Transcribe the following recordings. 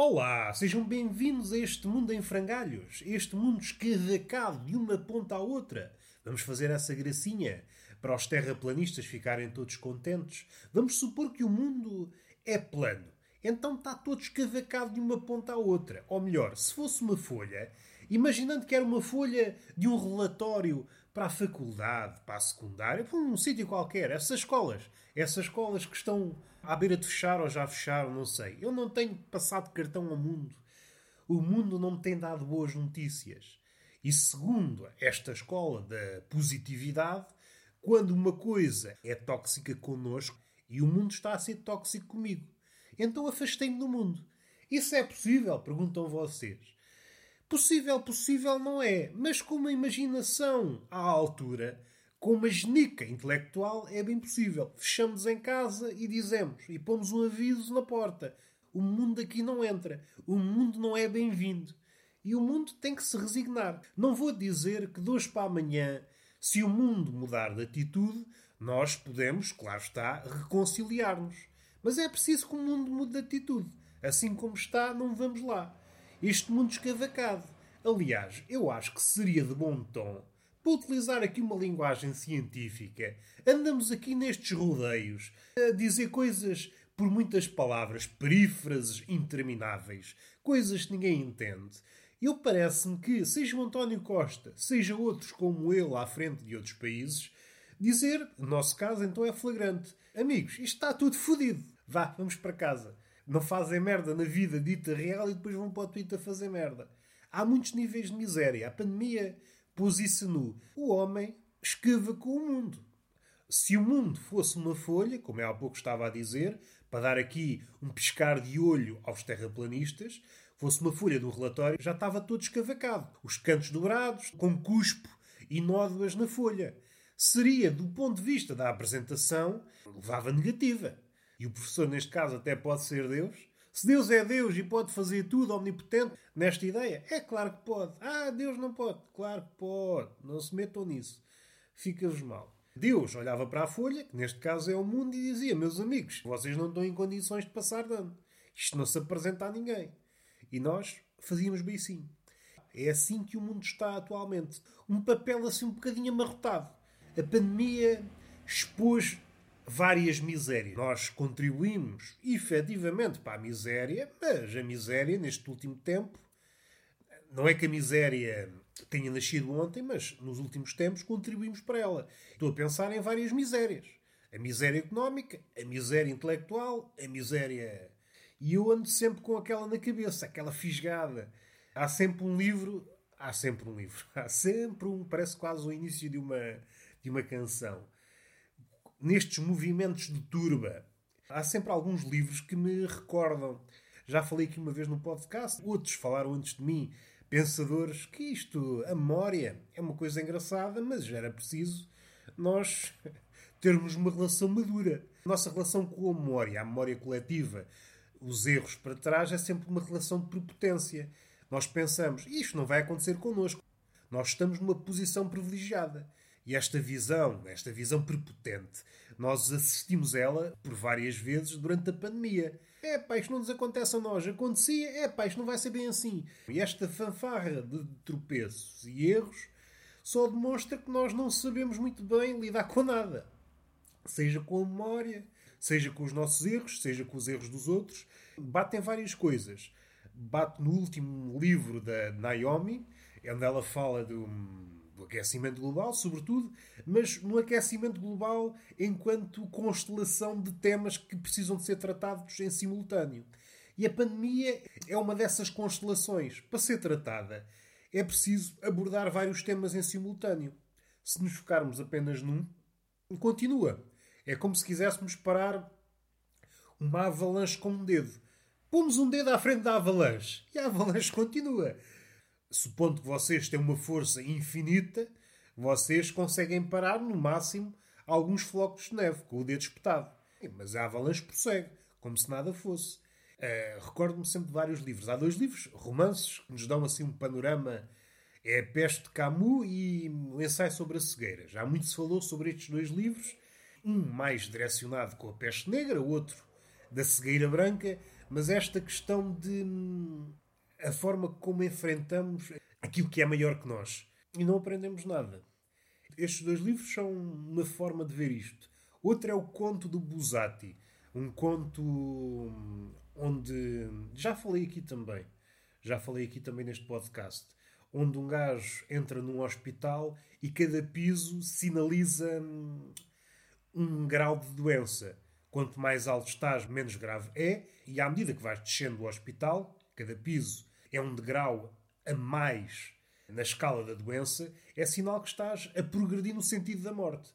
Olá, sejam bem-vindos a este mundo em frangalhos, este mundo escavacado de uma ponta à outra. Vamos fazer essa gracinha para os terraplanistas ficarem todos contentes. Vamos supor que o mundo é plano. Então está todo escavacado de uma ponta à outra. Ou melhor, se fosse uma folha, imaginando que era uma folha de um relatório para a faculdade, para a secundária, para um sítio qualquer, essas escolas, essas escolas que estão à beira de fechar ou já fecharam, não sei. Eu não tenho passado cartão ao mundo. O mundo não me tem dado boas notícias. E segundo esta escola da positividade, quando uma coisa é tóxica connosco e o mundo está a ser tóxico comigo, então afastei-me do mundo. Isso é possível? Perguntam vocês. Possível, possível não é, mas com uma imaginação à altura, com uma genica intelectual, é bem possível. Fechamos em casa e dizemos, e pomos um aviso na porta: o mundo aqui não entra, o mundo não é bem-vindo. E o mundo tem que se resignar. Não vou dizer que de hoje para amanhã, se o mundo mudar de atitude, nós podemos, claro está, reconciliar-nos. Mas é preciso que o mundo mude de atitude. Assim como está, não vamos lá. Este mundo escavacado. Aliás, eu acho que seria de bom tom, para utilizar aqui uma linguagem científica, andamos aqui nestes rodeios a dizer coisas por muitas palavras, perífrases intermináveis, coisas que ninguém entende. Eu parece-me que, seja o António Costa, seja outros como ele à frente de outros países, dizer, no nosso caso então é flagrante, amigos, isto está tudo fodido, vá, vamos para casa. Não fazem merda na vida dita real e depois vão para o Twitter fazer merda. Há muitos níveis de miséria. A pandemia nu. O homem escava com o mundo. Se o mundo fosse uma folha, como é há pouco estava a dizer, para dar aqui um piscar de olho aos terraplanistas, fosse uma folha do relatório, já estava todo escavacado. Os cantos dobrados, com cuspo e nódoas na folha. Seria, do ponto de vista da apresentação, levava negativa. E o professor, neste caso, até pode ser Deus. Se Deus é Deus e pode fazer tudo omnipotente nesta ideia, é claro que pode. Ah, Deus não pode. Claro que pode. Não se metam nisso. Fica-vos mal. Deus olhava para a folha, que neste caso é o mundo, e dizia: Meus amigos, vocês não estão em condições de passar dano. Isto não se apresenta a ninguém. E nós fazíamos bem sim. É assim que o mundo está atualmente. Um papel assim um bocadinho amarrotado. A pandemia expôs várias misérias. Nós contribuímos efetivamente para a miséria, mas a miséria, neste último tempo, não é que a miséria tenha nascido ontem, mas nos últimos tempos contribuímos para ela. Estou a pensar em várias misérias. A miséria económica, a miséria intelectual, a miséria. E eu ando sempre com aquela na cabeça, aquela fisgada. Há sempre um livro. Há sempre um livro. Há sempre um. Parece quase o início de uma, de uma canção nestes movimentos de turba, há sempre alguns livros que me recordam. Já falei aqui uma vez no podcast, outros falaram antes de mim, pensadores, que isto, a memória, é uma coisa engraçada, mas era preciso nós termos uma relação madura. Nossa relação com a memória, a memória coletiva, os erros para trás, é sempre uma relação de prepotência. Nós pensamos, isto não vai acontecer connosco. Nós estamos numa posição privilegiada. E esta visão, esta visão prepotente, nós assistimos ela por várias vezes durante a pandemia. É pá, isto não nos acontece a nós. Acontecia, é pá, isto não vai ser bem assim. E esta fanfarra de tropeços e erros só demonstra que nós não sabemos muito bem lidar com nada. Seja com a memória, seja com os nossos erros, seja com os erros dos outros. Batem várias coisas. Bate no último livro da Naomi, onde ela fala do aquecimento global, sobretudo, mas no aquecimento global enquanto constelação de temas que precisam de ser tratados em simultâneo. E a pandemia é uma dessas constelações. Para ser tratada, é preciso abordar vários temas em simultâneo. Se nos focarmos apenas num, continua. É como se quiséssemos parar uma avalanche com um dedo. Pomos um dedo à frente da avalanche e a avalanche continua supondo que vocês têm uma força infinita, vocês conseguem parar no máximo alguns flocos de neve com o dedo espetado. Mas a avalanche prossegue, como se nada fosse. Uh, Recordo-me sempre de vários livros. Há dois livros, romances, que nos dão assim um panorama. É a Peste de Camus e o Ensaio sobre a Cegueira. Já muito se falou sobre estes dois livros. Um mais direcionado com a peste negra, o outro da cegueira branca, mas esta questão de hum, a forma como enfrentamos aquilo que é maior que nós. E não aprendemos nada. Estes dois livros são uma forma de ver isto. Outro é o conto do Busati. Um conto hum, onde. Já falei aqui também. Já falei aqui também neste podcast. Onde um gajo entra num hospital e cada piso sinaliza hum, um grau de doença. Quanto mais alto estás, menos grave é, e à medida que vais descendo do hospital, cada piso é um degrau a mais na escala da doença, é sinal que estás a progredir no sentido da morte.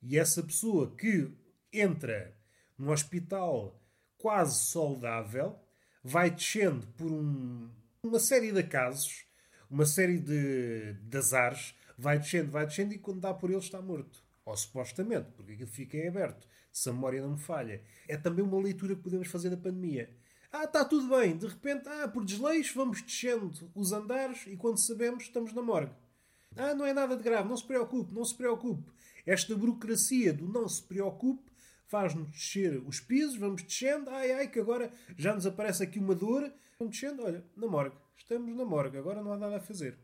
E essa pessoa que entra num hospital quase saudável vai descendo por um, uma série de casos, uma série de, de azares, vai descendo, vai descendo e quando dá por ele está morto. Ou supostamente, porque aquilo fica em aberto, se a memória não me falha. É também uma leitura que podemos fazer da pandemia. Ah, está tudo bem. De repente, ah, por desleixo, vamos descendo os andares e quando sabemos, estamos na morgue. Ah, não é nada de grave, não se preocupe, não se preocupe. Esta burocracia do não se preocupe faz-nos descer os pisos, vamos descendo, ai ai, que agora já nos aparece aqui uma dor, vamos descendo, olha, na morgue, estamos na morgue, agora não há nada a fazer.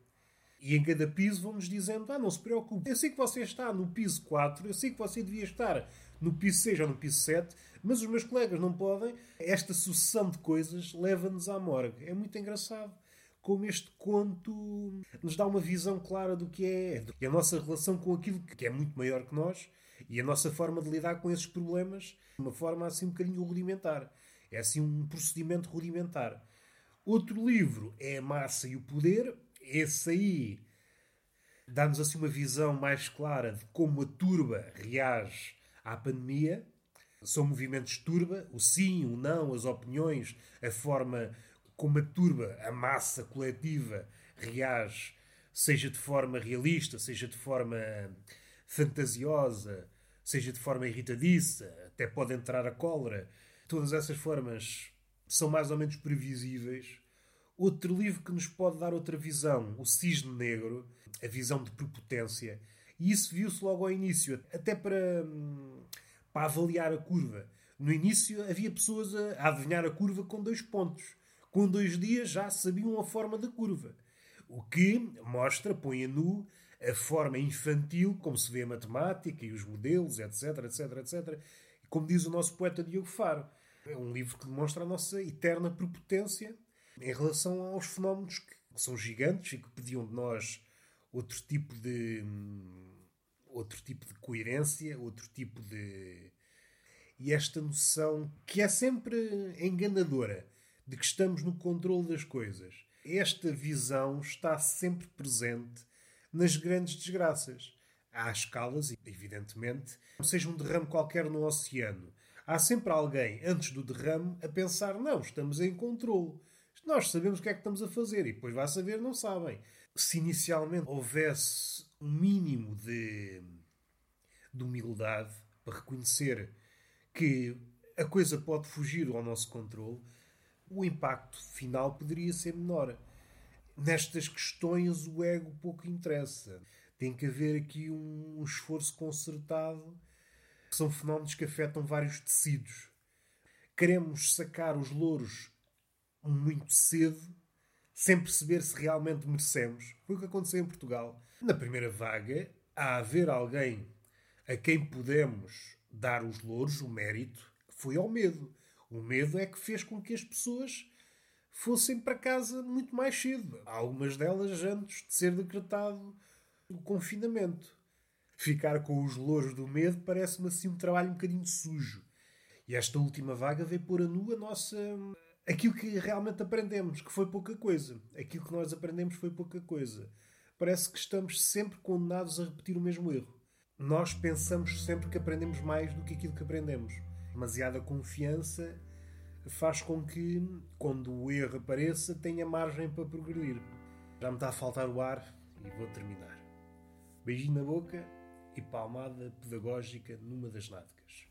E em cada piso vão-nos dizendo: Ah, não se preocupe, eu sei que você está no piso 4, eu sei que você devia estar no piso 6 ou no piso 7, mas os meus colegas não podem. Esta sucessão de coisas leva-nos à morgue. É muito engraçado como este conto nos dá uma visão clara do que é e a nossa relação com aquilo que é muito maior que nós e a nossa forma de lidar com esses problemas de uma forma assim um bocadinho rudimentar. É assim um procedimento rudimentar. Outro livro é A Massa e o Poder. Esse aí dá-nos assim uma visão mais clara de como a turba reage à pandemia. São movimentos turba, o sim, o não, as opiniões, a forma como a turba, a massa coletiva, reage, seja de forma realista, seja de forma fantasiosa, seja de forma irritadiça, até pode entrar a cólera. Todas essas formas são mais ou menos previsíveis. Outro livro que nos pode dar outra visão, O Cisne Negro, a visão de prepotência. E isso viu-se logo ao início, até para, hum, para avaliar a curva. No início havia pessoas a adivinhar a curva com dois pontos. Com dois dias já sabiam a forma da curva. O que mostra, põe a nu, a forma infantil como se vê a matemática e os modelos, etc, etc, etc. Como diz o nosso poeta Diogo Faro. É um livro que demonstra a nossa eterna prepotência em relação aos fenómenos que são gigantes e que pediam de nós outro tipo de outro tipo de coerência, outro tipo de e esta noção que é sempre enganadora de que estamos no controle das coisas. Esta visão está sempre presente nas grandes desgraças. Há escalas, evidentemente, seja um derrame qualquer no oceano. Há sempre alguém, antes do derrame, a pensar: não, estamos em controle. Nós sabemos o que é que estamos a fazer e depois vai saber, não sabem. Se inicialmente houvesse um mínimo de, de humildade para reconhecer que a coisa pode fugir ao nosso controle, o impacto final poderia ser menor. Nestas questões, o ego pouco interessa. Tem que haver aqui um esforço concertado. São fenómenos que afetam vários tecidos. Queremos sacar os louros muito cedo, sem perceber se realmente merecemos. Foi o que aconteceu em Portugal. Na primeira vaga, há haver alguém a quem podemos dar os louros, o mérito, foi ao medo. O medo é que fez com que as pessoas fossem para casa muito mais cedo. Algumas delas antes de ser decretado o confinamento. Ficar com os louros do medo parece-me assim um trabalho um bocadinho sujo. E esta última vaga veio pôr a nu a nossa aquilo que realmente aprendemos, que foi pouca coisa. Aquilo que nós aprendemos foi pouca coisa. Parece que estamos sempre condenados a repetir o mesmo erro. Nós pensamos sempre que aprendemos mais do que aquilo que aprendemos. Demasiada confiança faz com que, quando o erro apareça, tenha margem para progredir. Já me está a faltar o ar e vou terminar. Beijinho na boca e palmada pedagógica numa das nádegas.